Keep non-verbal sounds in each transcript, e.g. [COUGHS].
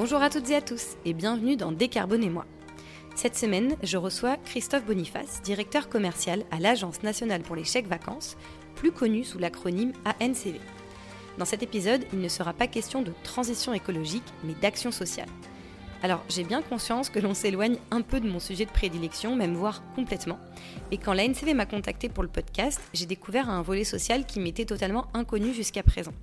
Bonjour à toutes et à tous et bienvenue dans Décarbonez-moi. Cette semaine, je reçois Christophe Boniface, directeur commercial à l'Agence nationale pour les chèques vacances, plus connue sous l'acronyme ANCV. Dans cet épisode, il ne sera pas question de transition écologique, mais d'action sociale. Alors, j'ai bien conscience que l'on s'éloigne un peu de mon sujet de prédilection, même voire complètement. Et quand la NCV m'a contacté pour le podcast, j'ai découvert un volet social qui m'était totalement inconnu jusqu'à présent.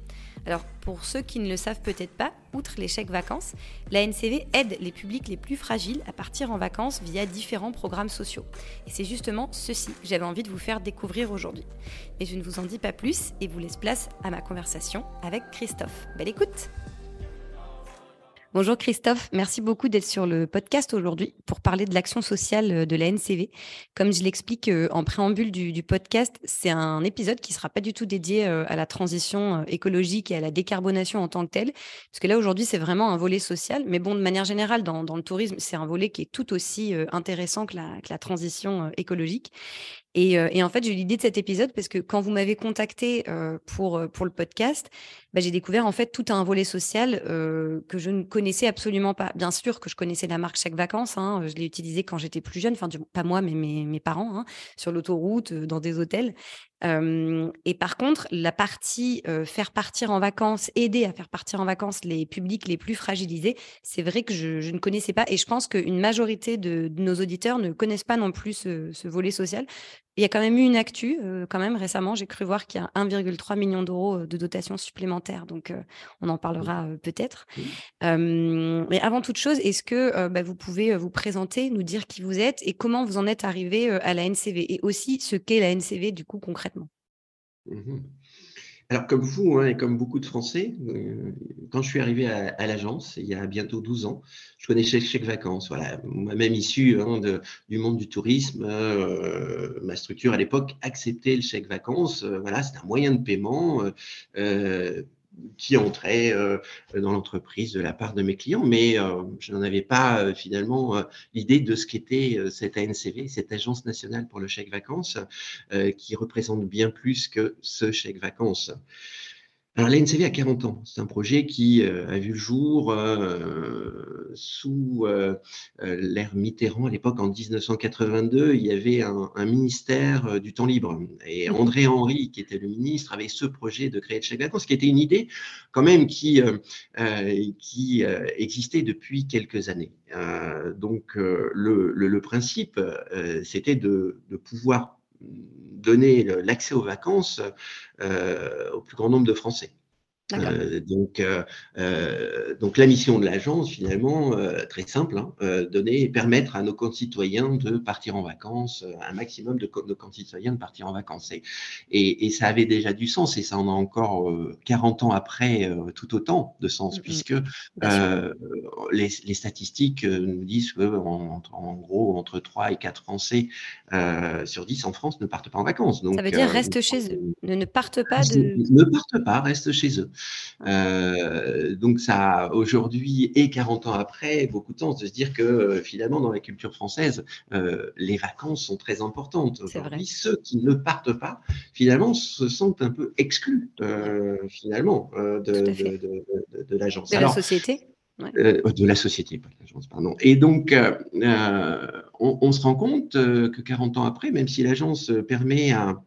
Alors, pour ceux qui ne le savent peut-être pas, outre les chèques vacances, la NCV aide les publics les plus fragiles à partir en vacances via différents programmes sociaux. Et c'est justement ceci que j'avais envie de vous faire découvrir aujourd'hui. Mais je ne vous en dis pas plus et vous laisse place à ma conversation avec Christophe. Belle écoute! Bonjour Christophe, merci beaucoup d'être sur le podcast aujourd'hui pour parler de l'action sociale euh, de la NCV. Comme je l'explique euh, en préambule du, podcast, c'est un épisode qui ne sera pas du tout dédié euh, à la transition écologique et à la décarbonation en tant que telle, parce que là aujourd'hui c'est vraiment un volet social, mais bon, de manière générale, dans, le tourisme, c'est un volet qui est tout aussi intéressant que la, que la transition écologique. Et, en fait, j'ai eu l'idée de cet épisode parce que quand vous m'avez contacté pour, pour le podcast, bah, j'ai découvert en fait tout un volet social que je ne connaissais absolument pas. Bien sûr que je connaissais la marque Chaque Vacances, hein, je l'ai utilisée quand j'étais plus jeune, enfin pas moi, mais mes, mes parents, hein, sur l'autoroute, dans des hôtels et par contre, la partie faire partir en vacances, aider à faire partir en vacances les publics les plus fragilisés, c'est vrai que je, ne connaissais pas et je pense qu'une majorité de, nos auditeurs ne connaissent pas non plus ce, volet social. Il y a quand même eu une actu, quand même récemment, j'ai cru voir qu'il y a 1,3 million d'euros de dotation supplémentaire, donc on en parlera peut-être. mais avant toute chose, est-ce que bah, vous pouvez vous présenter, nous dire qui vous êtes et comment vous en êtes arrivé à la NCV et aussi ce qu'est la NCV du coup concrètement? Mmh Alors, comme vous hein, et comme beaucoup de Français, euh, quand je suis arrivé à, l'agence, il y a bientôt 12 ans, je connaissais chèque vacances. Voilà, moi-même issu hein, du monde du tourisme, euh, ma structure à l'époque acceptait le chèque vacances. Euh, voilà, c'est un moyen de paiement qui entrait euh, dans l'entreprise de la part de mes clients, mais euh, je n'en avais pas euh, finalement l'idée de ce qu'était cette ANCV, cette Agence nationale pour le chèque vacances, qui représente bien plus que ce chèque vacances. Alors l'ANCV a 40 ans. C'est un projet qui euh, a vu le jour euh, sous euh, l'ère Mitterrand. À l'époque, en 1982, il y avait un, ministère du temps libre. Et mmh. André Henry, qui était le ministre, avait ce projet de créer le chèque vacances, qui était une idée quand même qui, qui existait depuis quelques années. donc le, le, principe, c'était de, de pouvoir donner l'accès aux vacances euh, au plus grand nombre de Français. Euh, donc, euh, euh, donc la mission de l'agence, finalement, euh, très simple, hein, donner et permettre à nos concitoyens de partir en vacances, un maximum de nos concitoyens de partir en vacances. Et, et, et, ça avait déjà du sens, et ça en a encore 40 ans après tout autant de sens, mmh, mmh. puisque les, les, statistiques nous disent que en, gros, entre 3 et 4 Français sur 10 en France ne partent pas en vacances. Donc, ça veut dire restent chez eux, ne, ne partent pas de... Ne partent pas, restent chez eux. Euh, donc ça, aujourd'hui et 40 ans après, beaucoup de sens de se dire que euh, finalement, dans la culture française, euh, les vacances sont très importantes. Aujourd'hui, ceux qui ne partent pas, finalement, se sentent un peu exclus, finalement, de, de, de, l'agence. De la société de la société, pas de l'agence, pardon. Et donc, on, se rend compte que 40 ans après, même si l'agence permet à,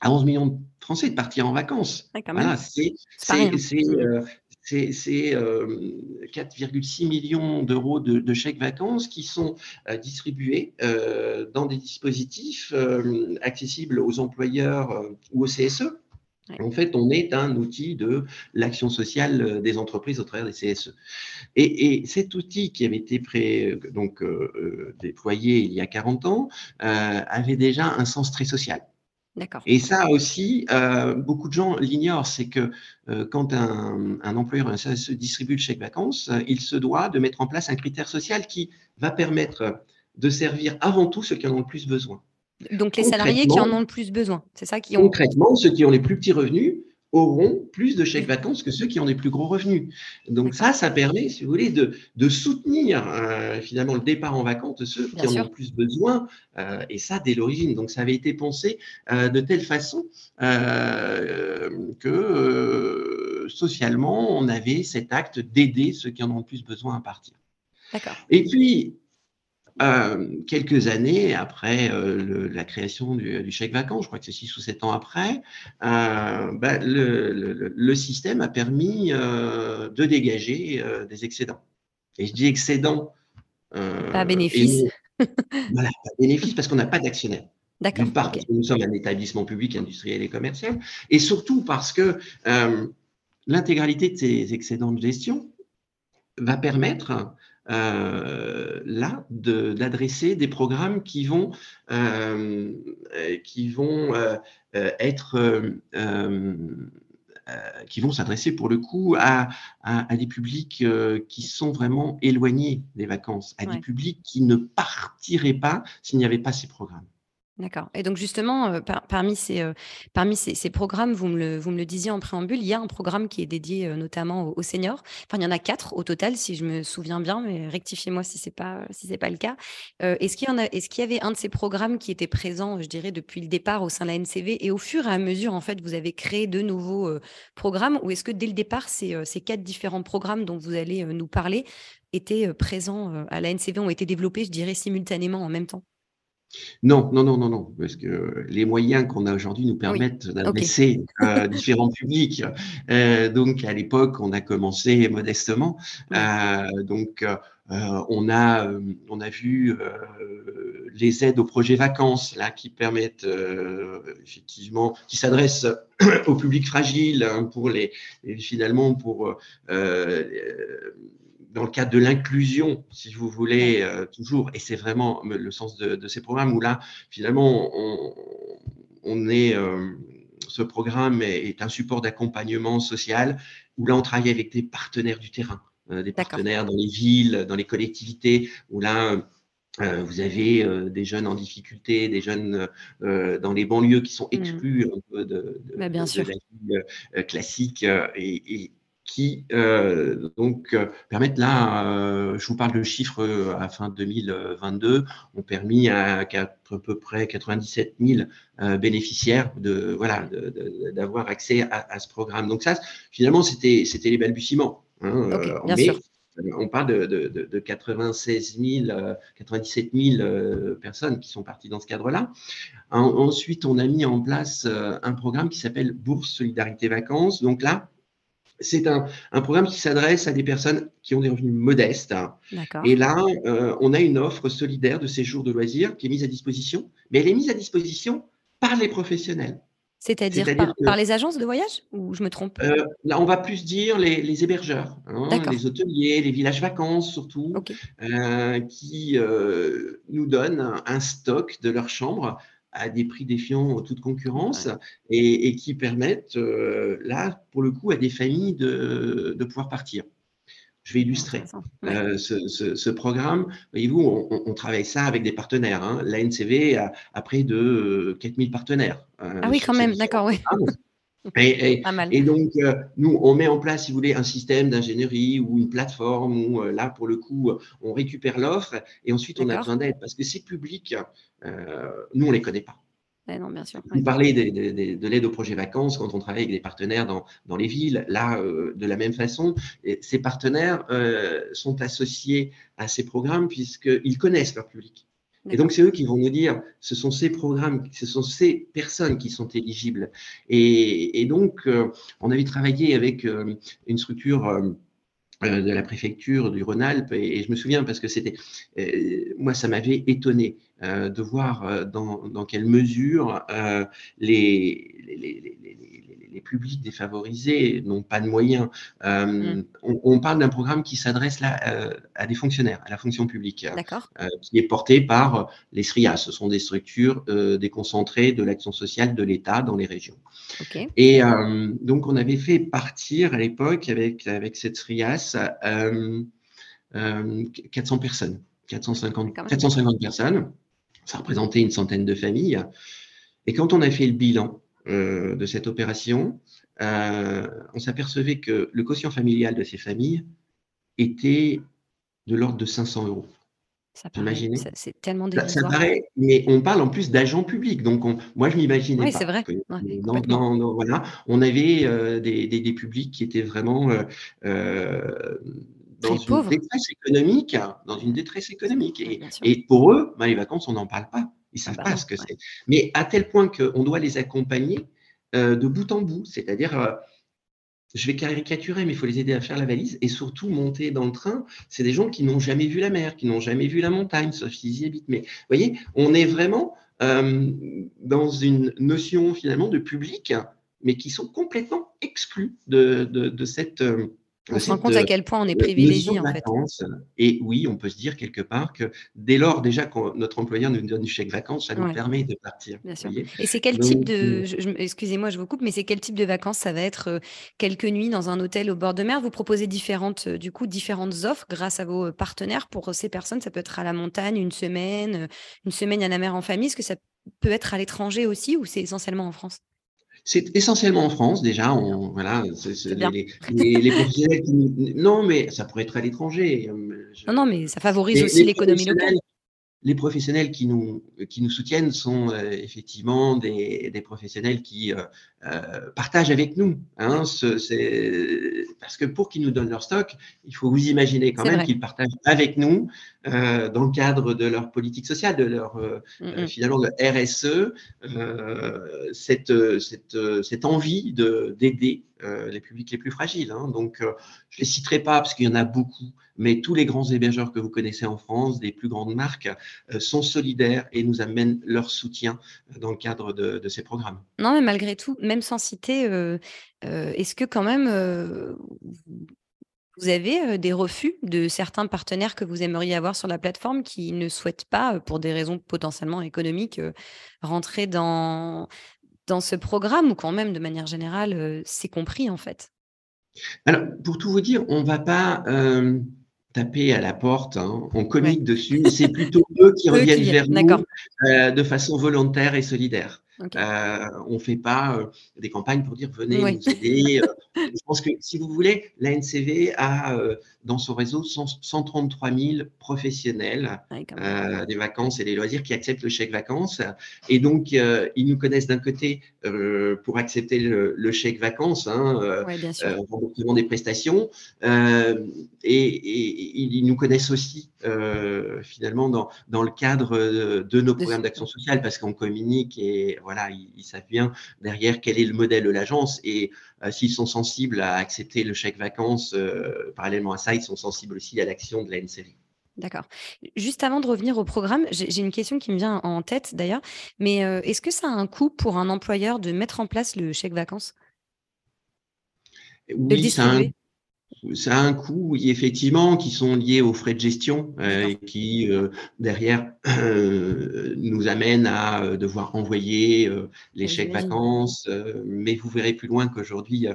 à 11 millions de Français de partir en vacances. voilà, c'est 4,6 euh, millions d'euros de, chèques vacances qui sont euh, distribués euh, dans des dispositifs accessibles aux employeurs ou au CSE. En fait, on est un outil de l'action sociale des entreprises au travers des CSE. Et, cet outil qui avait été pré, donc, déployé il y a 40 ans avait déjà un sens très social. Et ça aussi, euh, beaucoup de gens l'ignorent, c'est que euh, quand un, employeur se distribue le chèque vacances, euh, il se doit de mettre en place un critère social qui va permettre de servir avant tout ceux qui en ont le plus besoin. Donc les salariés qui en ont le plus besoin, c'est ça qui ont... Concrètement, ceux qui ont les plus petits revenus auront plus de chèques vacances que ceux qui ont des plus gros revenus. Donc ça, ça permet, si vous voulez, de, de soutenir euh, finalement le départ en vacances de ceux qui en ont le plus besoin, euh, et ça dès l'origine. Donc ça avait été pensé euh, de telle façon que socialement, on avait cet acte d'aider ceux qui en ont le plus besoin à partir. D'accord. Et puis, euh, quelques années après euh, la création du, chèque vacances, je crois que c'est six ou sept ans après, euh, bah, le, système a permis de dégager des excédents. Et je dis excédents. pas bénéfice. voilà, pas bénéfice parce qu'on n'a pas d'actionnaire. D'accord. D'une part, parce que nous sommes un établissement public, industriel et commercial, et surtout parce que l'intégralité de ces excédents de gestion va permettre euh, là d'adresser des programmes qui vont, euh, qui vont euh, être qui vont s'adresser pour le coup à, à, des publics qui sont vraiment éloignés des vacances, à des publics qui ne partiraient pas s'il n'y avait pas ces programmes. D'accord. Et donc justement, euh, parmi ces, euh, parmi ces, programmes, vous me, le, disiez en préambule, il y a un programme qui est dédié euh, notamment aux, seniors. Enfin, il y en a quatre au total, si je me souviens bien, mais rectifiez-moi si ce n'est pas, si pas le cas. est-ce qu'il y, en a, est-ce qu'il y avait un de ces programmes qui était présent, je dirais, depuis le départ au sein de la NCV et au fur et à mesure, en fait, vous avez créé de nouveaux programmes ou est-ce que dès le départ, ces quatre différents programmes dont vous allez nous parler étaient présents à la NCV, ont été développés, je dirais, simultanément en même temps? Non, non, non, non, non, parce que les moyens qu'on a aujourd'hui nous permettent d'adresser euh, [LAUGHS] différents publics. Euh, donc, à l'époque, on a commencé modestement. Euh, donc, on a, on a vu les aides au projet vacances là qui permettent effectivement, qui s'adressent [COUGHS] au public fragile hein, pour les, finalement pour dans le cadre de l'inclusion, si vous voulez, euh, toujours, et c'est vraiment le sens de, ces programmes où là, finalement, on, est, euh, ce programme est, un support d'accompagnement social où là, on travaille avec des partenaires du terrain, euh, des partenaires dans les villes, dans les collectivités, où là, vous avez des jeunes en difficulté, des jeunes dans les banlieues qui sont mmh. exclus un peu de, bah, bien sûr. la vie classique et, qui euh, donc euh, permettent là, euh, je vous parle de chiffres à fin 2022, ont permis à, à peu près 97 000 bénéficiaires de voilà d'avoir accès à, ce programme. Donc ça, finalement, c'était c'était les balbutiements. Hein, bien sûr. On parle de, de, 96 000, 97 000 personnes qui sont parties dans ce cadre-là. Ensuite, on a mis en place un programme qui s'appelle Bourse Solidarité Vacances. Donc là, c'est un, programme qui s'adresse à des personnes qui ont des revenus modestes. Et là, euh, on a une offre solidaire de séjour de loisirs qui est mise à disposition, mais elle est mise à disposition par les professionnels. C'est-à-dire par, les agences de voyage ou je me trompe? Euh, Là, on va plus dire les, hébergeurs, hein, les hôteliers, les villages vacances surtout, euh, qui nous donnent un stock de leurs chambres à des prix défiant toute concurrence et, qui permettent, euh, là, pour le coup, à des familles de, pouvoir partir. Je vais illustrer euh, ce, programme. Voyez-vous, on, travaille ça avec des partenaires. Hein. La NCV a, près de 4000 partenaires. Euh, ah oui, quand même, d'accord, oui. Et, et, donc, nous, on met en place, si vous voulez, un système d'ingénierie ou une plateforme où, là, pour le coup, on récupère l'offre et ensuite on a besoin d'aide parce que c'est public euh, nous, on ne les connaît pas. non, bien sûr. Vous parlez de, l'aide au projet vacances quand on travaille avec des partenaires dans, les villes. Là, euh, de la même façon, ces partenaires euh, sont associés à ces programmes puisqu'ils connaissent leur public. Et donc, c'est eux qui vont nous dire, ce sont ces programmes, ce sont ces personnes qui sont éligibles. Et, donc, on avait travaillé avec une structure de la préfecture du Rhône-Alpes et, je me souviens parce que c'était moi ça m'avait étonné euh, de voir euh, dans, dans, quelle mesure euh, les, les, les, les, publics défavorisés n'ont pas de moyens. Mm. On, parle d'un programme qui s'adresse là à des fonctionnaires, à la fonction publique, qui est porté par les SRIA. Ce sont des structures déconcentrées de l'action sociale de l'État dans les régions. Et donc, on avait fait partir à l'époque avec, avec cette SRIAS 400 personnes. 450, 450 personnes ça représentait une centaine de familles. Et quand on a fait le bilan euh, de cette opération, euh, on s'apercevait que le quotient familial de ces familles était de l'ordre de 500 euros. Ça paraît, c'est tellement ça, paraît, mais on parle en plus d'agents publics. Donc, on, moi, je m'imaginais Oui, pas c'est vrai. que Ouais, dans, complètement. dans- dans- voilà, on avait euh, des, des- des publics qui étaient vraiment dans Très une pauvre. détresse économique, dans une détresse économique. Et, et pour eux, ben, les vacances, on n'en parle pas. Ils Ah savent bah pas ce que Ouais. c'est. Mais à tel point qu'on doit les accompagner euh, de bout en bout. C'est-à-dire, euh, je vais caricaturer, mais il faut les aider à faire la valise et surtout monter dans le train. C'est des gens qui n'ont jamais vu la mer, qui n'ont jamais vu la montagne, sauf s'ils y habitent. Mais vous voyez, on est vraiment euh, dans une notion finalement de public, mais qui sont complètement exclus de, de, de cette, euh, On se rend compte euh, à quel point on est privilégié, en fait. vacances. Et oui, on peut se dire quelque part que dès lors déjà que notre employeur nous donne du chèque vacances, ça nous Ouais, permet de partir. bien sûr. Et c'est quel type Donc, euh, de, je- excusez-moi, je vous coupe, mais c'est quel type de vacances? Ça va être euh, quelques nuits dans un hôtel au bord de mer? Vous proposez différentes, euh, du coup, différentes offres grâce à vos euh, partenaires pour euh, ces personnes? Ça peut être à la montagne, une semaine, euh, une semaine à la mer en famille. Est-ce que ça peut être à l'étranger aussi ou c'est essentiellement en France? C'est essentiellement en France déjà. On, voilà, les, bien. les, les- les professionnels qui non, mais ça pourrait être à l'étranger. euh, Non, non, mais ça favorise Les, aussi l'économie locale. les professionnels qui nous, qui nous soutiennent sont euh, effectivement des, des professionnels qui euh, euh, partagent avec nous. Hein, ce- parce que pour qu'ils nous donnent leur stock, il faut vous imaginer quand même qu'ils partagent avec nous euh, dans le cadre de leur politique sociale, de leur euh, euh, finalement de RSE, euh, cette, cette, cette envie de d'aider les publics les plus fragiles. hein. Donc, je les citerai pas parce qu'il y en a beaucoup, mais tous les grands hébergeurs que vous connaissez en France, des plus grandes marques, sont solidaires et nous amènent leur soutien dans le cadre de, de ces programmes. Non, mais malgré tout, même sans citer, est-ce que quand même vous avez euh, des refus de certains partenaires que vous aimeriez avoir sur la plateforme qui ne souhaitent pas, euh, pour des raisons potentiellement économiques, euh, rentrer dans, dans ce programme ou quand même, de manière générale, c'est compris en fait? Alors, pour tout vous dire, on ne va pas euh, taper à la porte, hein, on Ouais. communique dessus, mais c'est plutôt eux qui [LAUGHS] Eux qui reviennent viennent, vers nous euh, de façon volontaire et solidaire. Euh, on ne fait pas euh, des campagnes pour dire venez Oui. nous aider. euh. je pense que si vous voulez, la NCV a dans son réseau 100 133 000 professionnels Ouais, euh, des vacances et des loisirs qui acceptent le chèque vacances. Et donc, euh, ils nous connaissent d'un côté euh, pour accepter le, le chèque vacances, hein, Ouais, bien sûr. remboursement des prestations, et, ils nous connaissent aussi finalement dans, dans le cadre de, de nos programmes ce- d'action sociale parce qu'on communique et voilà, ils, ils savent bien derrière quel est le modèle de l'agence et s'ils sont sensibles à accepter le chèque vacances, euh, parallèlement à ça, ils sont sensibles aussi à l'action de la NCV. D'accord. Juste avant de revenir au programme, j'ai une question qui me vient en tête d'ailleurs, mais euh, est-ce que ça a un coût pour un employeur de mettre en place le chèque vacances, Oui, ça a un? Ça a un coût, oui, effectivement, qui sont liés aux frais de gestion euh, et qui, euh, derrière, euh, nous amènent à devoir envoyer les chèques vacances. mais vous verrez plus loin qu'aujourd'hui,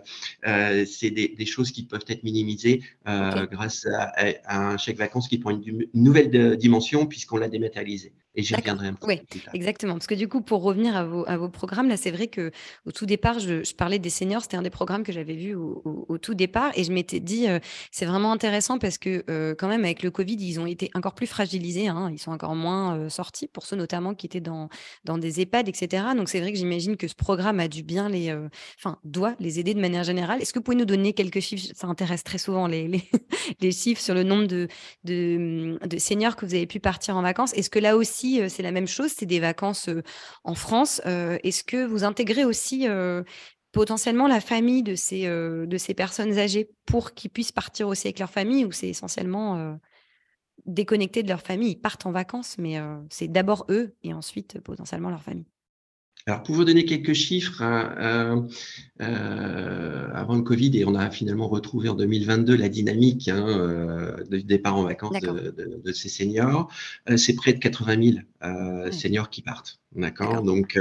c'est des, des choses qui peuvent être minimisées grâce à, à un chèque vacances qui prend une, nouvelle dimension puisqu'on l'a dématérialisé. Et j'y reviendrai un petit Oui, peu plus tard. exactement. Parce que du coup, pour revenir à vos, à vos programmes, là, c'est vrai que au tout départ, je, je parlais des seniors. C'était un des programmes que j'avais vu au, au- au tout départ. Et je m'étais dit, euh, c'est vraiment intéressant parce que euh, quand même, avec le Covid, ils ont été encore plus fragilisés. hein. Ils sont encore moins euh, sortis, pour ceux notamment qui étaient dans, des EHPAD, etc. Donc, c'est vrai que j'imagine que ce programme a dû bien les... Enfin, doit les aider de manière générale. Est-ce que vous pouvez nous donner quelques chiffres? Ça intéresse très souvent les, [LAUGHS] chiffres sur le nombre de, de, de seniors que vous avez pu partir en vacances. Est-ce que là aussi, c'est la même chose? C'est des vacances en France. Est-ce que vous intégrez aussi potentiellement la famille de ces, euh, de ces personnes âgées pour qu'ils puissent partir aussi avec leur famille ou c'est essentiellement euh, déconnecté de leur famille Ils partent en vacances, mais euh, c'est d'abord eux et ensuite potentiellement leur famille. Alors, pour vous donner quelques chiffres, euh, avant le Covid, et on a finalement retrouvé en 2022 la dynamique hein, euh, du départ en vacances de, de- de ces seniors, euh, c'est près de 80 000 euh, Ouais. seniors qui partent. D'accord? Donc,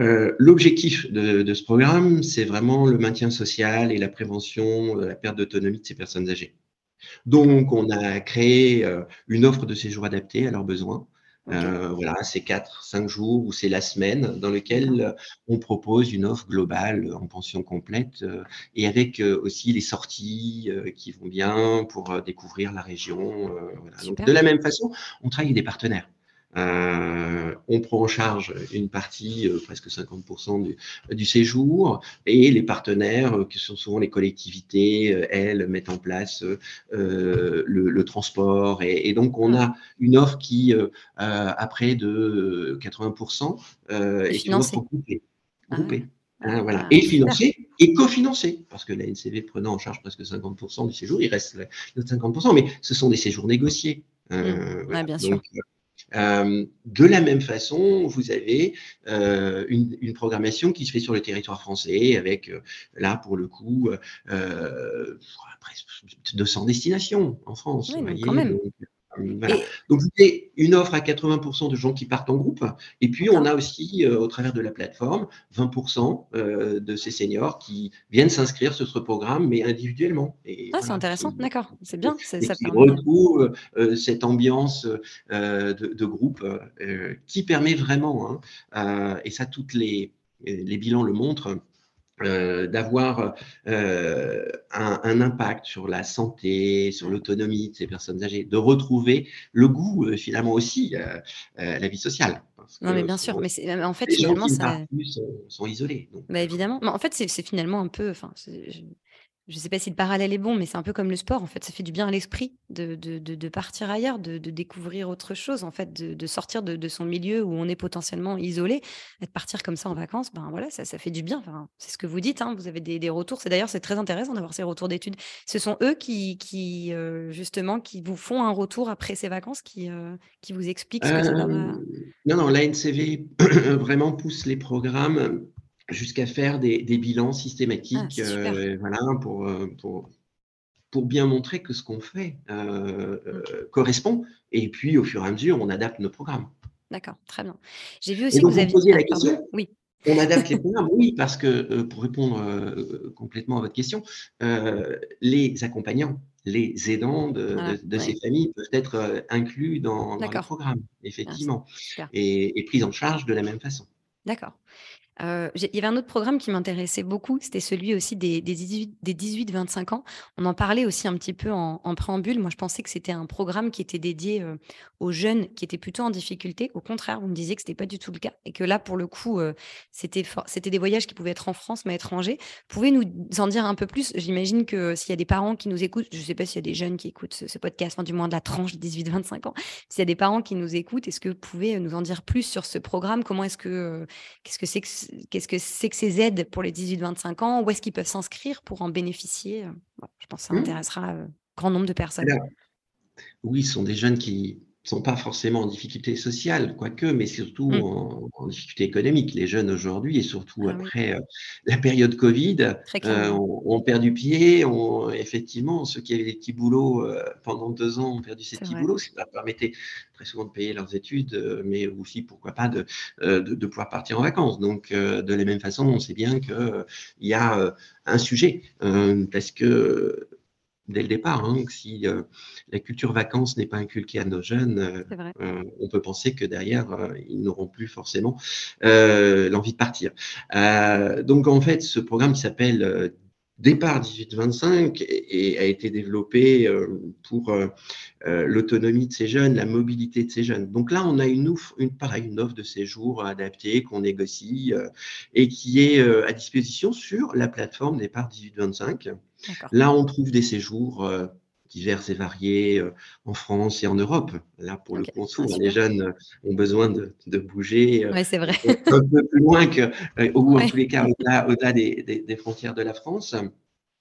euh, euh, l'objectif de, de ce programme, c'est vraiment le maintien social et la prévention de la perte d'autonomie de ces personnes âgées. Donc, on a créé euh, une offre de séjour adaptée à leurs besoins. voilà, c'est 4, 5 jours ou c'est la semaine dans lequel on propose une offre globale en pension complète et avec aussi les sorties qui vont bien pour découvrir la région. de la même façon, on travaille avec des partenaires. Euh, on prend en charge une partie, euh, presque 50% du, du, séjour, et les partenaires, euh, qui sont souvent les collectivités, elles mettent en place le, transport, et, donc on a une offre qui, à près de 80%, est une offre groupée. Ah hein, voilà. Ah, et financée et cofinancée, parce que la NCV prenant en charge presque 50% du séjour, il reste les 50%, mais ce sont des séjours négociés. Mmh. bien sûr. Euh, de la même façon, vous avez euh, une, programmation qui se fait sur le territoire français avec, euh, là, pour le coup, presque 200 destinations en France. Oui, quand même. Donc, vous avez une offre à 80% de gens qui partent en groupe. Et puis, on a aussi, euh, au travers de la plateforme, 20% euh, de ces seniors qui viennent s'inscrire sur ce programme, mais individuellement. ah, c'est intéressant, d'accord. C'est bien. Ça, et qui retrouvent euh, cette ambiance de, groupe qui permet vraiment, hein, et ça, toutes les, les bilans le montrent, euh, d'avoir euh, un, impact sur la santé, sur l'autonomie de ces personnes âgées, de retrouver le goût euh, finalement aussi à la vie sociale. non mais bien sûr, mais en fait les finalement gens qui ça... sont, isolés. Bah, évidemment, mais en fait c'est finalement un peu, enfin je ne sais pas si le parallèle est bon, mais c'est un peu comme le sport. En fait, ça fait du bien à l'esprit de, de, partir ailleurs, de, découvrir autre chose, en fait, de, sortir de, son milieu où on est potentiellement isolé, et de partir comme ça en vacances. Ben voilà, ça, ça fait du bien. Enfin, c'est ce que vous dites. Hein, vous avez des, retours. C'est d'ailleurs c'est très intéressant d'avoir ces retours d'études. Ce sont eux qui, qui euh, justement, qui vous font un retour après ces vacances, qui, euh, qui vous expliquent ce que ça leur a. Euh, non, non, l'ANCV [CLEARS THROAT] vraiment pousse les programmes jusqu'à faire des, bilans systématiques ah, euh, voilà, pour, euh, pour, pour, bien montrer que ce qu'on fait euh, correspond. Et puis, au fur et à mesure, on adapte nos programmes. D'accord, très bien. J'ai vu aussi que vous, aviez... posé la question? Oui. On adapte les programmes, oui, parce que pour répondre complètement à votre question, les accompagnants, les aidants de, ah, ces familles peuvent être inclus dans, dans le programme, effectivement, et, et pris en charge de la même façon. D'accord il y avait un autre programme qui m'intéressait beaucoup, c'était celui aussi des, des 18-25 ans. On en parlait aussi un petit peu en, préambule. Moi, je pensais que c'était un programme qui était dédié aux jeunes qui étaient plutôt en difficulté. Au contraire, vous me disiez que ce n'était pas du tout le cas et que là, pour le coup, c'était c'était des voyages qui pouvaient être en France, mais à l'étranger. Pouvez nous en dire un peu plus? J'imagine que s'il y a des parents qui nous écoutent, je ne sais pas s'il y a des jeunes qui écoutent ce, podcast, du moins de la tranche 18-25 ans, s'il y a des parents qui nous écoutent, est-ce que vous pouvez nous en dire plus sur ce programme? Comment est-ce que, qu'est-ce que c'est que qu'est-ce que c'est que ces aides pour les 18-25 ans? Où est-ce qu'ils peuvent s'inscrire pour en bénéficier? Je pense que ça mmh. intéressera un grand nombre de personnes. oui, ce sont des jeunes qui sont pas forcément en difficulté sociale, quoique, mais surtout mmh. en, difficulté économique. Les jeunes aujourd'hui, et surtout ah après la période Covid, ont, perdu pied. effectivement, ceux qui avaient des petits boulots pendant deux ans ont perdu ces petits boulots, ce qui leur permettait très souvent de payer leurs études, mais aussi, pourquoi pas, de, de, pouvoir partir en vacances. Donc, de la même façon, on sait bien qu'il y a un sujet, parce que dès le départ. Hein, si euh, la culture vacances n'est pas inculquée à nos jeunes, euh, euh, on peut penser que derrière, ils n'auront plus forcément l'envie de partir. donc en fait, ce programme qui s'appelle Départ 18-25 et, a été développé pour l'autonomie de ces jeunes, la mobilité de ces jeunes. Donc là, on a une, offre, une, pareil, une offre de séjour adaptée qu'on négocie et qui est à disposition sur la plateforme Départ 18-25. Là, on trouve des séjours euh, divers et variés euh, en France et en Europe. Là, pour le coup, ah, les jeunes euh, ont besoin de, bouger c'est vrai. un peu plus loin que, ou en tous les cas au-delà des, frontières de la France.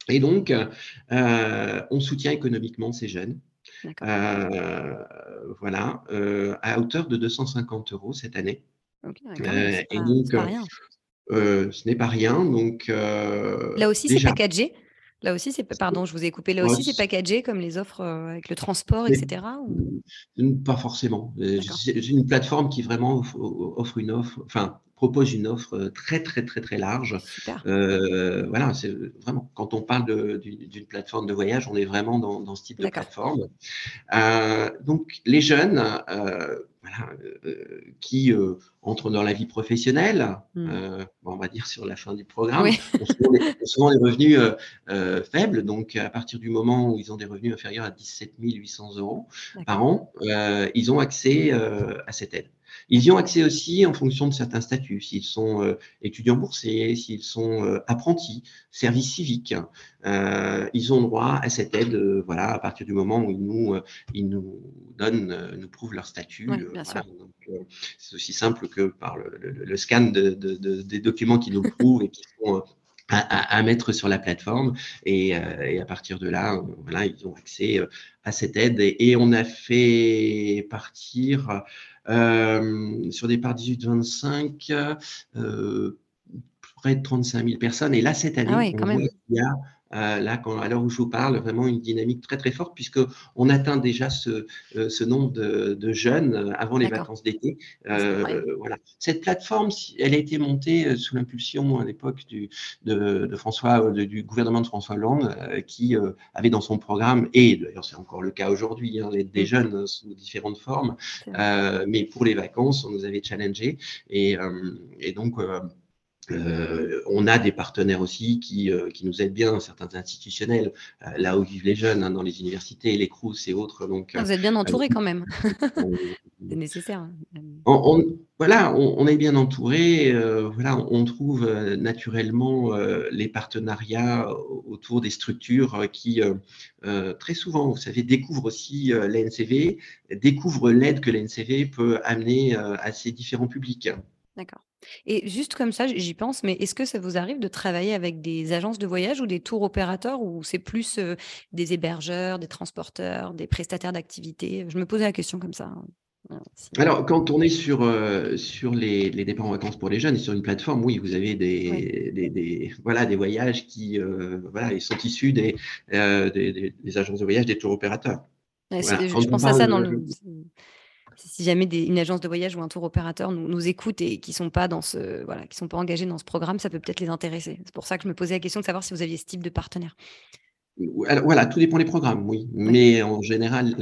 Et donc, on soutient économiquement ces jeunes. voilà, à hauteur de 250 euros cette année. et donc, ce n'est pas rien. Donc, Là aussi, c'est packagé? Là aussi, c'est pardon, je vous ai coupé. Là aussi, c'est packagé comme les offres euh, avec le transport, etc. Pas forcément. Euh, c'est une plateforme qui vraiment offre une offre, enfin propose une offre euh, très très très très large. voilà, c'est vraiment quand on parle d'une plateforme de voyage, on est vraiment dans, ce type de plateforme. donc les jeunes voilà, qui entrent dans la vie professionnelle, Mmh. on va dire sur la fin du programme, ont souvent des, revenus faibles. Donc, à partir du moment où ils ont des revenus inférieurs à 17 800 euros par an, ils ont accès à cette aide. Ils y ont accès aussi en fonction de certains statuts, s'ils sont euh, étudiants boursiers, s'ils sont euh, apprentis, service civique. Euh, ils ont droit à cette aide voilà, à partir du moment où ils nous, ils nous donnent, nous prouvent leur statut. c'est aussi simple que par le, scan des documents qui nous prouvent et qui sont à, mettre sur la plateforme. Et, à partir de là, voilà, ils ont accès à cette aide. et on a fait partir euh, sur des parts 18-25, euh, près de 35 000 personnes. Et là, cette année, ah on voit y a euh, là, quand, à l'heure où je vous parle, vraiment une dynamique très très forte, puisqu'on atteint déjà ce, euh, ce nombre de, jeunes euh, avant les vacances d'été. voilà. Cette plateforme, elle a été montée sous l'impulsion à l'époque du, de, François, du gouvernement de François Hollande, qui avait dans son programme, et d'ailleurs c'est encore le cas aujourd'hui, hein, l'aide des jeunes sous différentes formes, mais pour les vacances, on nous avait challengé. Et, et donc, euh, on a des partenaires aussi qui, euh, qui, nous aident bien, certains institutionnels, euh, là où vivent les jeunes, hein, dans les universités, les CRUS et autres. Donc, ah, Vous êtes bien entouré quand même. [LAUGHS] [LAUGHS] C'est nécessaire. Hein, on, voilà, on, est bien entouré. voilà, on trouve naturellement les partenariats autour des structures qui, très souvent, vous savez, découvrent aussi l'NCV, découvrent l'aide que l'NCV peut amener à ces différents publics. D'accord. Et juste comme ça, j'y pense, mais est-ce que ça vous arrive de travailler avec des agences de voyage ou des tours opérateurs ou c'est plus des hébergeurs, des transporteurs, des prestataires d'activités? Je me posais la question comme ça. Hein. Alors, quand on est sur, sur les, départs en vacances pour les jeunes et sur une plateforme, oui, vous avez des, des, voilà, des voyages qui voilà, ils sont issus des, des, agences de voyage, des tours opérateurs. Je pense à ça dans le si jamais une agence de voyage ou un tour opérateur nous, nous écoute et qui sont pas dans ce voilà, qui sont pas engagés dans ce programme, ça peut peut-être les intéresser. C'est pour ça que je me posais la question de savoir si vous aviez ce type de partenaire. voilà, tout dépend des programmes, oui. Mais en général,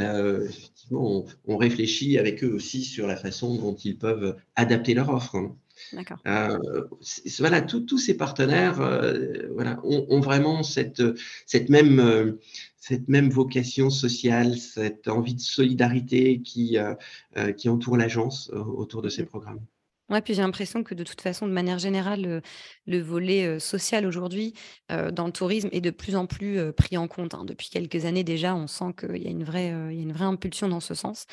effectivement, on, réfléchit avec eux aussi sur la façon dont ils peuvent adapter leur offre. Hein. D'accord. Euh, voilà, tous ces partenaires euh, voilà, ont, vraiment cette, cette même euh, cette même vocation sociale, cette envie de solidarité qui, euh, euh, qui entoure l'agence euh, autour de ces programmes. Ouais, puis j'ai l'impression que de toute façon, de manière générale, le, volet social aujourd'hui dans le tourisme est de plus en plus pris en compte. hein. Depuis quelques années déjà, on sent qu'il y a une vraie, il y a une vraie impulsion dans ce sens.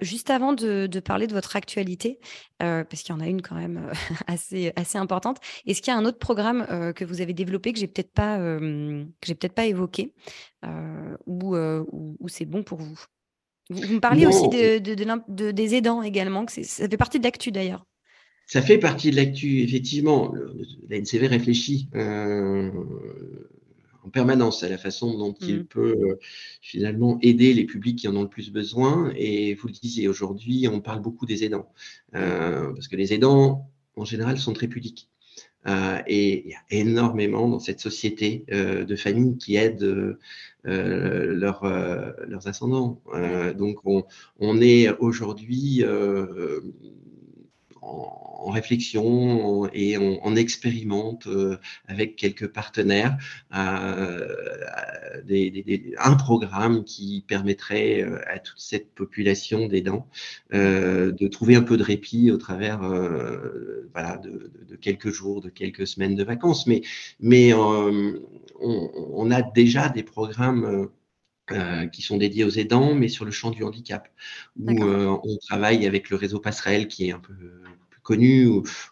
juste avant de, de parler de votre actualité, parce qu'il y en a une quand même [LAUGHS] assez, assez importante, est-ce qu'il y a un autre programme que vous avez développé que j'ai peut-être pas, j'ai peut-être pas évoqué, ou, ou, c'est bon pour vous? Vous, me parliez aussi de, de- des aidants également, que ça fait partie de l'actu d'ailleurs. Ça fait partie de l'actu, effectivement. La NCV réfléchit euh, en permanence à la façon dont il mmh. peut euh, finalement aider les publics qui en ont le plus besoin. Et vous le disiez, aujourd'hui, on parle beaucoup des aidants. Euh, parce que les aidants, en général, sont très pudiques. et il y a énormément dans cette société de familles qui aident leurs ascendants. donc, on, on est aujourd'hui en, réflexion et on, expérimente euh, avec quelques partenaires euh, un programme qui permettrait euh, à toute cette population d'aidants de trouver un peu de répit au travers voilà, de, quelques jours, de quelques semaines de vacances. Mais on, a déjà des programmes qui sont dédiés aux aidants, mais sur le champ du handicap, où on travaille avec le réseau Passerelle, qui est un peu connu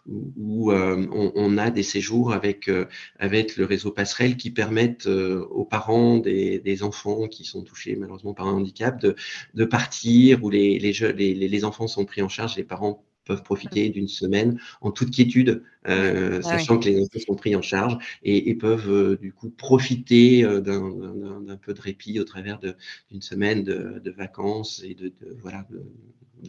où, euh, on, a des séjours avec, euh, avec le réseau passerelle qui permettent euh, aux parents des, des, enfants qui sont touchés malheureusement par un handicap de, de partir, où les, les, les, les enfants sont pris en charge, les parents peuvent profiter d'une semaine en toute quiétude, euh, ah sachant que les enfants sont pris en charge et, peuvent du coup profiter d'un peu de répit au travers d'une semaine de, de, vacances et de, voilà de,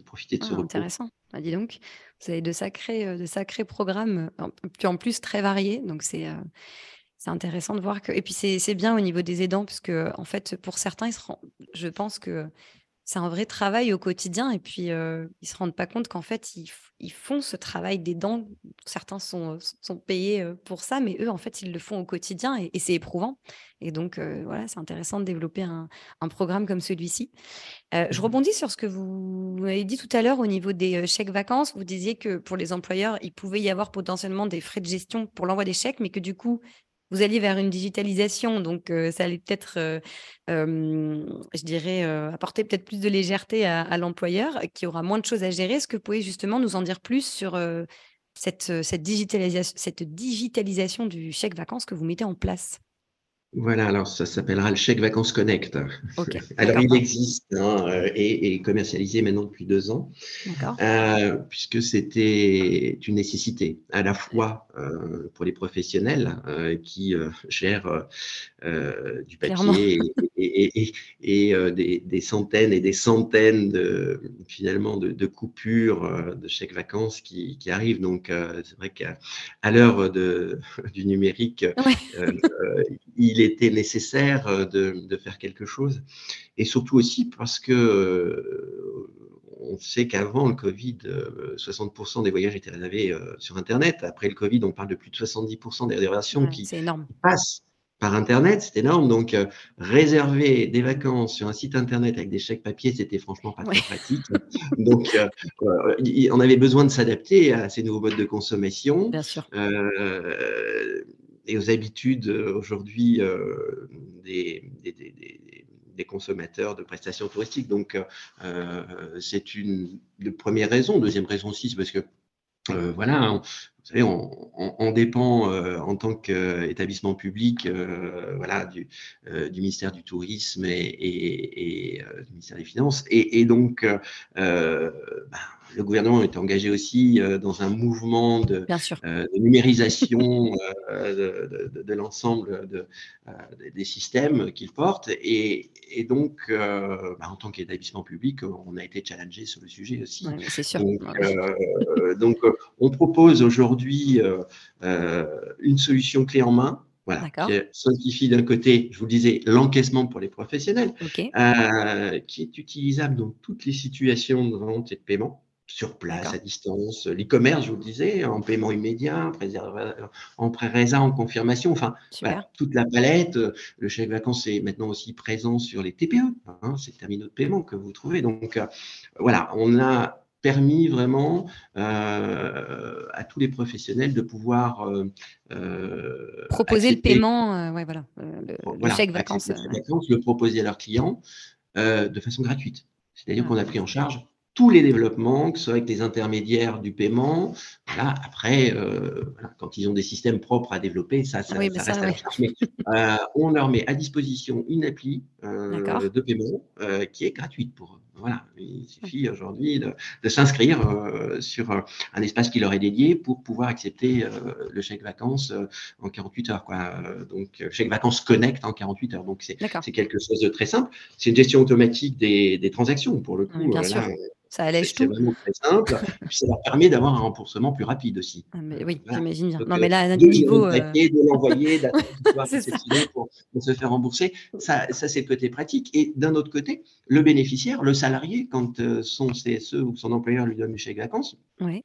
profiter de ce ah, repos. Intéressant. Bah, dis donc, vous avez de sacrés, euh, de sacrés programmes, puis en plus très variés. Donc c'est euh, c'est intéressant de voir que. Et puis c'est bien au niveau des aidants, parce que en fait, pour certains, ils je pense que c'est un vrai travail au quotidien et puis euh, ils se rendent pas compte qu'en fait ils, ils, font ce travail des dents. Certains sont, sont payés pour ça, mais eux en fait ils le font au quotidien et, c'est éprouvant. Et donc euh, voilà, c'est intéressant de développer un, un programme comme celui-ci. je mmh rebondis sur ce que vous, vous avez dit tout à l'heure au niveau des chèques vacances. Vous disiez que pour les employeurs, il pouvait y avoir potentiellement des frais de gestion pour l'envoi des chèques, mais que du coup vous alliez vers une digitalisation, donc ça allait peut-être, je dirais, apporter peut-être plus de légèreté à, l'employeur qui aura moins de choses à gérer. Est-ce que vous pouvez justement nous en dire plus sur cette, cette, cette digitalisation du chèque vacances que vous mettez en place? Voilà, alors ça s'appellera le chèque vacances connect. [LAUGHS] alors il existe hein, euh, et est commercialisé maintenant depuis deux ans, euh, puisque c'était une nécessité à la fois euh, pour les professionnels qui gèrent du papier et, des, centaines et des centaines de finalement de, coupures de chèques vacances qui, arrivent. Donc c'est vrai qu'à l'heure [LAUGHS] du numérique, il est était nécessaire euh, de, faire quelque chose. Et surtout aussi parce que euh, on sait qu'avant le Covid, 60% euh, des voyages étaient réservés sur Internet. Après le Covid, on parle de plus de 70% des réservations qui passent par Internet, c'est énorme. Donc, réserver des vacances sur un site Internet avec des chèques papier, c'était franchement pas très pratique. [LAUGHS] Donc, on avait besoin de s'adapter à ces nouveaux modes de consommation. Bien sûr et aux habitudes euh, aujourd'hui euh, des, consommateurs de prestations touristiques. Donc, euh, c'est une première raison. Deuxième raison aussi, c'est parce que voilà, vous savez, on, dépend en tant qu'établissement public voilà, du, du, ministère du Tourisme et, du ministère des Finances. Et, donc, ben, le gouvernement est engagé aussi euh, dans un mouvement de, euh, numérisation euh, de, l'ensemble des systèmes qu'il porte. Et, donc, bah, en tant qu'établissement public, on a été challengé sur le sujet aussi. sûr. Donc, on propose aujourd'hui une solution clé en main. Voilà, qui simplifie d'un côté, je vous le disais, l'encaissement pour les professionnels, qui est utilisable dans toutes les situations de vente et de paiement sur place, à distance, l'e-commerce, je vous le disais, en paiement immédiat, en pré-résa, en confirmation, enfin, toute la palette. Le chèque vacances est maintenant aussi présent sur les TPE, hein, c'est le terminaux de paiement que vous trouvez. Donc, euh, voilà, on a permis vraiment euh, à tous les professionnels de pouvoir euh, proposer le paiement, ouais, voilà, le, chèque vacances. Le, proposer à leurs clients de façon gratuite. C'est-à-dire qu'on a pris en charge tous les développements, que ce soit avec les intermédiaires du paiement. Voilà, après, euh, quand ils ont des systèmes propres à développer, ça, ça, reste à la charge. Mais euh, on leur met à disposition une appli euh, de paiement qui est gratuite pour eux. Voilà, il suffit aujourd'hui de, s'inscrire sur un espace qui leur est dédié pour pouvoir accepter le chèque vacances en 48 heures. Quoi. Donc, chèque vacances connect en 48 heures. Donc, c'est quelque chose de très simple. C'est une gestion automatique des, des transactions, pour le coup. bien sûr. Ça allège tout. C'est vraiment très simple. puis ça leur permet d'avoir un remboursement plus rapide aussi. Ah, mais oui, j'imagine bien. non, mais là, à notre niveau. Euh... De l'envoyer, [LAUGHS] pour, pour, se faire rembourser. Ça, ça c'est le côté pratique. Et d'un autre côté, le bénéficiaire, le salarié, quand euh, son CSE ou son employeur lui donne le chèque vacances,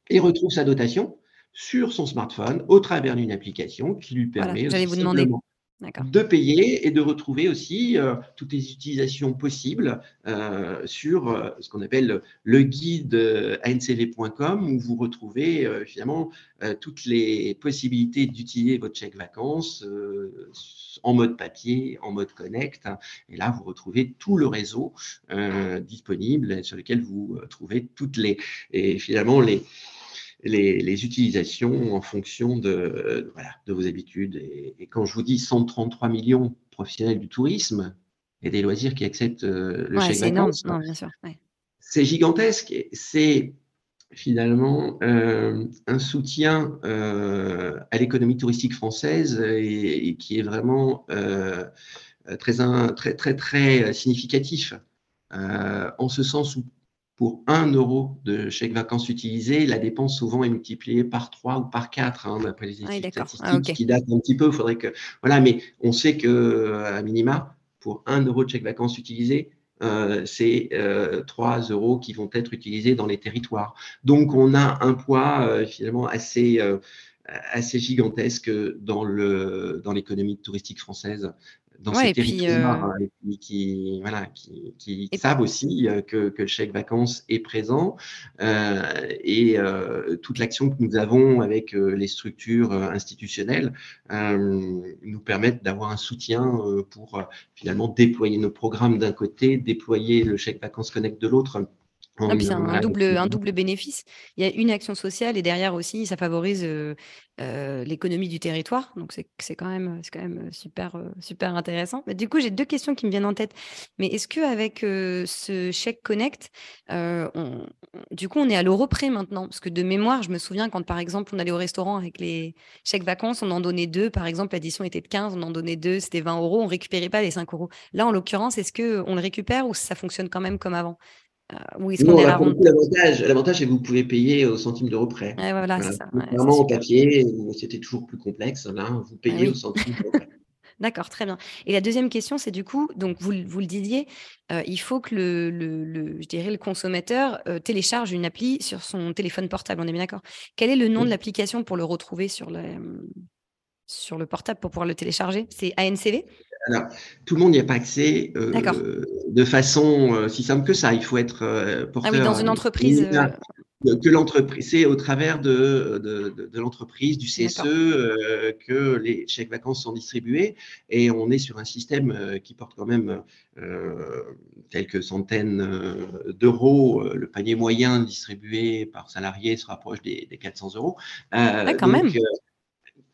il retrouve sa dotation sur son smartphone au travers d'une application qui lui permet voilà, vous demander de payer et de retrouver aussi euh, toutes les utilisations possibles euh, sur euh, ce qu'on appelle le guide ancv.com où vous retrouvez finalement toutes les possibilités d'utiliser votre chèque vacances en mode papier, en mode connect. Et là, vous retrouvez tout le réseau disponible sur lequel vous trouvez toutes les, et finalement les, les, utilisations en fonction de, voilà, de vos habitudes. Et, quand je vous dis 133 millions professionnels du tourisme et des loisirs qui acceptent euh, le chèque vacances, c'est gigantesque. C'est finalement euh, un soutien euh, à l'économie touristique française et, qui est vraiment très, très, très, très significatif. en ce sens où pour 1 euro de chèque vacances utilisé, la dépense souvent est multipliée par 3 ou par 4, hein, d'après les ah statistiques ah, qui datent un petit peu. Faudrait que, voilà, mais on sait que à minima, pour 1 euro de chèque vacances utilisé, c'est 3 euros qui vont être utilisés dans les territoires. Donc, on a un poids finalement assez assez gigantesque dans le dans l'économie touristique française dans ces territoires euh, hein, qui, voilà, qui, qui savent aussi euh, que, que, le chèque vacances est présent euh, et euh, toute l'action que nous avons avec les structures institutionnelles nous permettent d'avoir un soutien pour finalement déployer nos programmes d'un côté, déployer le chèque vacances connect de l'autre ah, c'est un, double, un double bénéfice. Il y a une action sociale et derrière aussi, ça favorise l'économie du territoire. Donc, c'est quand même, quand même super, super intéressant. du coup, j'ai deux questions qui me viennent en tête. Mais est-ce qu'avec ce chèque Connect, du coup, on est à l'euro près maintenant? Parce que de mémoire, je me souviens quand, par exemple, on allait au restaurant avec les chèques vacances, on en donnait deux. Par exemple, l'addition était de 15, on en donnait deux, c'était 20 euros. On récupérait pas les 5 euros. Là, en l'occurrence, est-ce qu'on le récupère ou ça fonctionne quand même comme avant? Euh, l'avantage, l'avantage, c'est que vous pouvez payer au centime d'euro près. voilà, c'est ça. Vraiment au papier, c'était toujours plus complexe. Là, vous payez au centime d'euro près. [LAUGHS] D'accord, très bien. Et la deuxième question, c'est du coup, donc vous, vous le disiez, euh, il faut que le, le, je dirais le consommateur euh, télécharge une appli sur son téléphone portable. On est bien d'accord. Quel est le nom de l'application pour le retrouver sur le, sur le portable pour pouvoir le télécharger C'est ANCV alors, tout le monde n'y a pas accès euh, de façon euh, si simple que ça. Il faut être euh, porteur. Ah oui, dans une entreprise. Que l'entreprise, c'est au travers de, de, l'entreprise, du CSE, que les chèques vacances sont distribués. Et on est sur un système qui porte quand même quelques centaines d'euros. Le panier moyen distribué par salarié se rapproche des, 400 euros. Ah, quand même.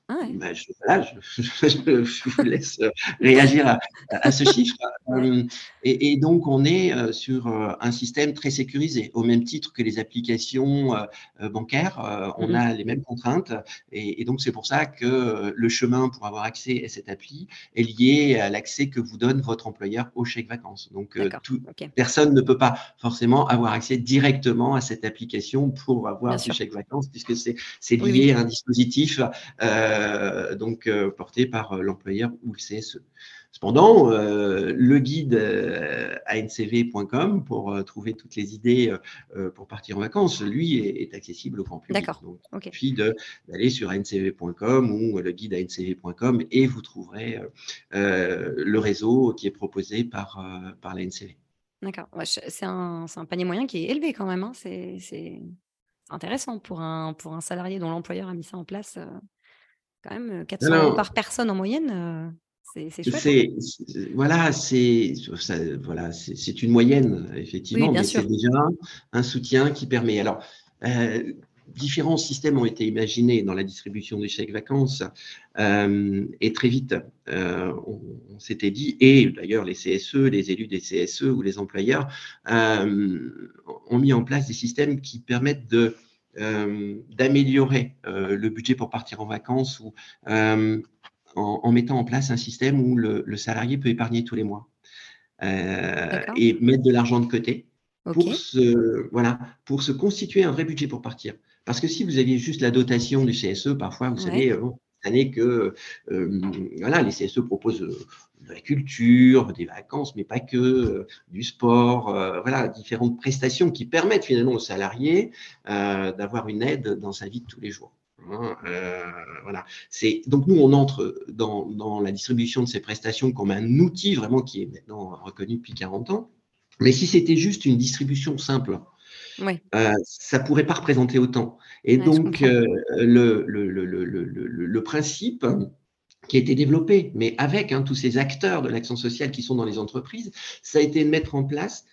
Ah bah, je, [LAUGHS] je, vous laisse euh, réagir à, ce chiffre. [LAUGHS] Euh, et, donc, on est euh, sur un système très sécurisé, au même titre que les applications bancaires. On mmh a les mêmes contraintes. Et, donc, c'est pour ça que le chemin pour avoir accès à cette appli est lié à l'accès que vous donne votre employeur au chèque vacances. Donc, personne ne peut pas forcément avoir accès directement à cette application pour avoir ce chèque vacances, puisque c'est lié à un dispositif. Euh, donc euh, porté par euh, l'employeur ou le CSE. Cependant, le guide ancv.com pour trouver toutes les idées pour partir en vacances, lui, est, accessible au grand public. D'accord. Il suffit d'aller sur ancv.com ou le guide ancv.com et vous trouverez le réseau qui est proposé par, par l'ANCV. D'accord. c'est un, un, panier moyen qui est élevé quand même. Hein. C'est intéressant pour un, pour un salarié dont l'employeur a mis ça en place quand même 400 euros par personne en moyenne. C'est chouette. Hein. voilà, c'est voilà, c'est une moyenne effectivement, mais c'est déjà un soutien qui permet. Alors, différents systèmes ont été imaginés dans la distribution des chèques vacances et très vite, on, s'était dit, et d'ailleurs les CSE, les élus des CSE ou les employeurs ont mis en place des systèmes qui permettent de euh, d'améliorer euh, le budget pour partir en vacances ou euh, en, mettant en place un système où le, salarié peut épargner tous les mois et mettre de l'argent de côté pour, se, voilà, pour se constituer un vrai budget pour partir. Parce que si vous aviez juste la dotation du CSE, parfois, vous savez, cette année que voilà, les CSE proposent de la culture, des vacances, mais pas que, euh, du sport, euh, voilà, différentes prestations qui permettent finalement aux salariés euh, d'avoir une aide dans sa vie de tous les jours. Hein, voilà. C'est donc nous on entre dans, dans, la distribution de ces prestations comme un outil vraiment qui est maintenant reconnu depuis 40 ans. Mais si c'était juste une distribution simple, oui. ça pourrait pas représenter autant. Et donc le, le, le, le, principe qui a été développé, mais avec hein, tous ces acteurs de l'action sociale qui sont dans les entreprises, ça a été de mettre en place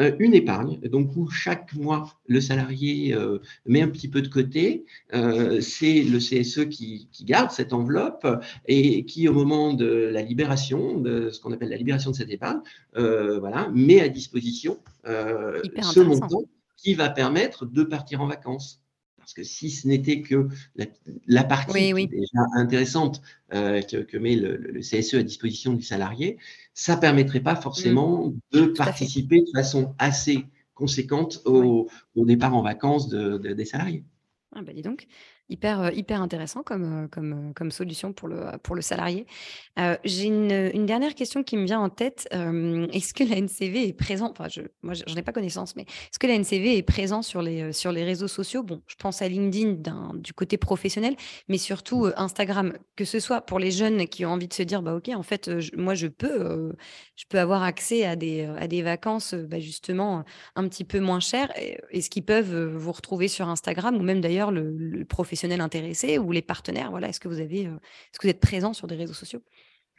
euh, une épargne, donc où chaque mois le salarié euh, met un petit peu de côté, euh, c'est le CSE qui, garde cette enveloppe et qui, au moment de la libération, de ce qu'on appelle la libération de cette épargne, voilà, met à disposition ce montant qui va permettre de partir en vacances. Parce que si ce n'était que la, partie déjà intéressante euh, que, met le, CSE à disposition du salarié, ça ne permettrait pas forcément mmh. de participer de façon assez conséquente au, départ en vacances des salariés. Ah bah dis donc. Hyper, euh, hyper intéressant comme, euh, comme, euh, comme solution pour le, pour le salarié. j'ai une, une dernière question qui me vient en tête. est-ce que la NCV est présente Enfin, je, moi, j'en ai pas connaissance, mais est-ce que la NCV est présent sur les, sur les réseaux sociaux? Bon, je pense à LinkedIn du côté professionnel, mais surtout Instagram, que ce soit pour les jeunes qui ont envie de se dire, bah ok, en fait, moi, je peux, je peux avoir accès à des, à des vacances, bah, justement, un petit peu moins chères. Est-ce qu'ils peuvent vous retrouver sur Instagram ou même d'ailleurs le, le professionnel intéressés ou les partenaires Voilà, est-ce que vous avez, euh, est-ce que vous êtes présent sur des réseaux sociaux?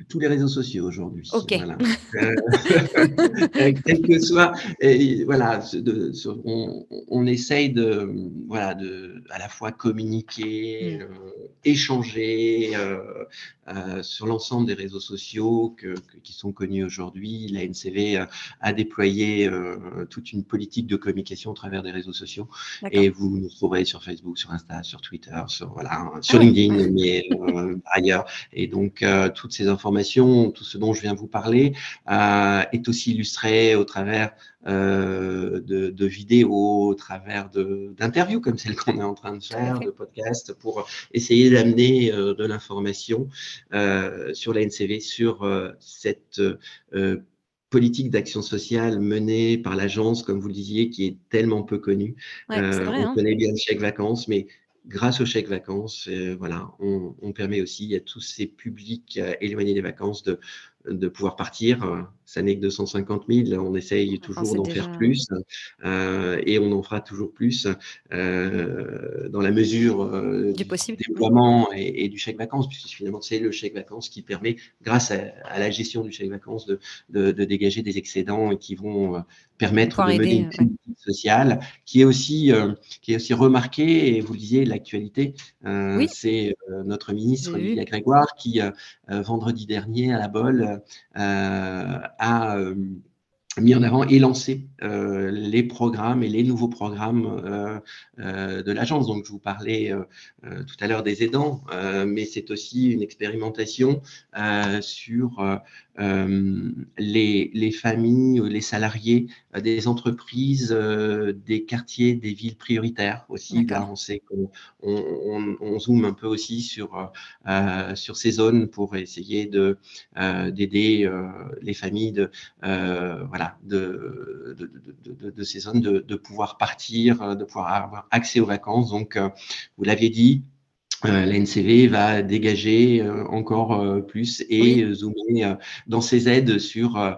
Tous les réseaux sociaux aujourd'hui. Ok. Voilà. [LAUGHS] Euh, quel que soit, et voilà, de, on, on, essaye de, voilà, de, à la fois communiquer, mm. euh, échanger euh, euh, sur l'ensemble des réseaux sociaux que, qui sont connus aujourd'hui. La NCV a déployé toute une politique de communication au travers des réseaux sociaux, et vous nous trouverez sur Facebook, sur Insta, sur Twitter, sur voilà, sur ah LinkedIn, mais par [LAUGHS] ailleurs. Et donc toutes ces informations tout ce dont je viens vous parler, euh, est aussi illustré au travers euh, de, vidéos, au travers d'interviews comme celle qu'on est en train de faire, de podcasts, pour essayer d'amener euh, de l'information sur la NCV, sur cette politique d'action sociale menée par l'agence, comme vous le disiez, qui est tellement peu connue. on hein. connaît bien le chèque vacances, mais grâce au chèque vacances, euh, voilà, on, permet aussi à tous ces publics euh, éloignés des vacances de, de pouvoir partir. Ça n'est que 250 000, on essaye toujours d'en faire plus euh, et on en fera toujours plus euh, dans la mesure euh, du, possible. déploiement et, du chèque vacances, puisque finalement c'est le chèque vacances qui permet, grâce à, la gestion du chèque vacances, de, de, dégager des excédents et qui vont permettre de mener une politique sociale qui est aussi qui est aussi remarquée et vous le disiez l'actualité c'est notre ministre Lydia Grégoire qui vendredi dernier à la Bolle euh, a euh, mis en avant et lancé euh, les programmes et les nouveaux programmes de l'agence. Donc, je vous parlais tout à l'heure des aidants, mais c'est aussi une expérimentation sur euh, les, les, familles, les salariés euh, des entreprises, euh, des quartiers, des villes prioritaires aussi. Là, on sait qu'on on, on, zoome un peu aussi sur, sur ces zones pour essayer de d'aider les familles de, voilà, de, de, de, de, ces zones de, pouvoir partir, de pouvoir avoir accès aux vacances. Donc, vous l'aviez dit, euh, la NCV va dégager euh, encore euh, plus et zoomer dans ses aides sur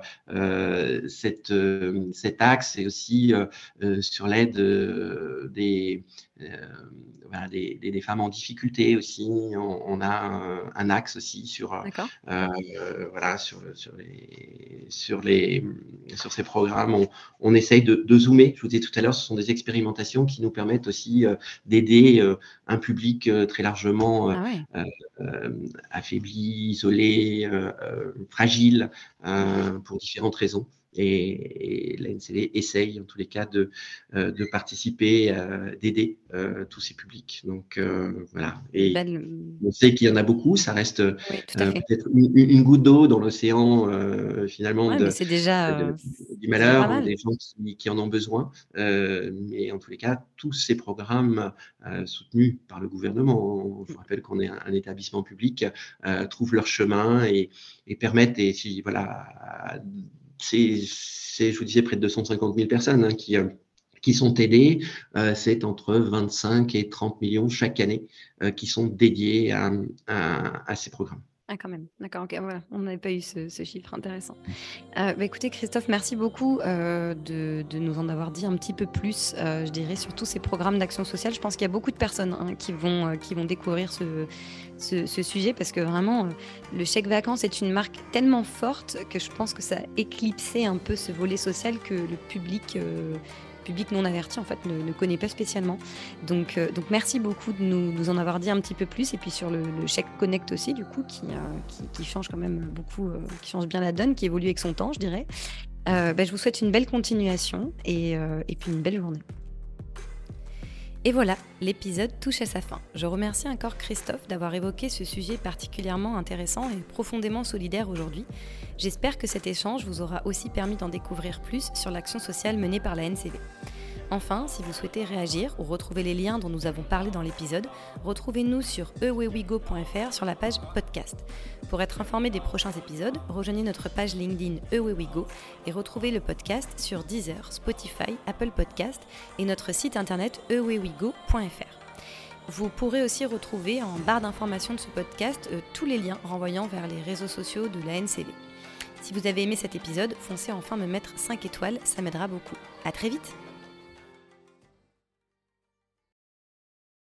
cette, cet axe et aussi sur l'aide des, voilà, des, des, femmes en difficulté aussi. On, a un, axe aussi sur, euh, voilà, sur, sur, les, sur, les, sur ces programmes. On, on essaye de, de, zoomer. Je vous disais tout à l'heure, ce sont des expérimentations qui nous permettent aussi euh, d'aider euh, un public euh, très largement ah affaibli, isolé, fragile, pour différentes raisons et, la NCD essaye en tous les cas de, euh, de participer, euh, d'aider euh, tous ces publics. Donc voilà. Et on sait qu'il y en a beaucoup, ça reste peut-être une, goutte d'eau dans l'océan finalement de, déjà, du malheur, des gens qui, en ont besoin. mais en tous les cas, tous ces programmes soutenus par le gouvernement, je vous rappelle qu'on est un, établissement public, trouvent leur chemin et, et permettent, et si voilà, c'est, je vous disais, près de 250 000 personnes hein, qui, euh, qui sont aidées. Euh, c'est entre 25 et 30 millions chaque année euh, qui sont dédiés à, à, ces programmes. Ah, quand même. D'accord, ok, voilà. On n'avait pas eu ce, chiffre intéressant. bah, écoutez, Christophe, merci beaucoup de, de, nous en avoir dit un petit peu plus, je dirais, sur tous ces programmes d'action sociale. Je pense qu'il y a beaucoup de personnes hein, qui, vont, qui vont découvrir ce, ce, sujet parce que vraiment, euh, le chèque vacances est une marque tellement forte que je pense que ça a éclipsé un peu ce volet social que le public, euh, public non averti en fait ne, connaît pas spécialement. Donc, euh, donc merci beaucoup de nous, en avoir dit un petit peu plus et puis sur le, chèque connect aussi du coup qui, qui, change quand même beaucoup, qui change bien la donne, qui évolue avec son temps je dirais. Bah, je vous souhaite une belle continuation et, et puis une belle journée. Et voilà, l'épisode touche à sa fin. Je remercie encore Christophe d'avoir évoqué ce sujet particulièrement intéressant et profondément solidaire aujourd'hui. J'espère que cet échange vous aura aussi permis d'en découvrir plus sur l'action sociale menée par la NCV. Enfin, si vous souhaitez réagir ou retrouver les liens dont nous avons parlé dans l'épisode, retrouvez-nous sur ewewigo.fr sur la page podcast. Pour être informé des prochains épisodes, rejoignez notre page LinkedIn ewewigo et retrouvez le podcast sur Deezer, Spotify, Apple Podcast et notre site internet ewewigo.fr. Vous pourrez aussi retrouver en barre d'information de ce podcast euh, tous les liens renvoyant vers les réseaux sociaux de la NCV. Si vous avez aimé cet épisode, foncez enfin me mettre 5 étoiles, ça m'aidera beaucoup. A très vite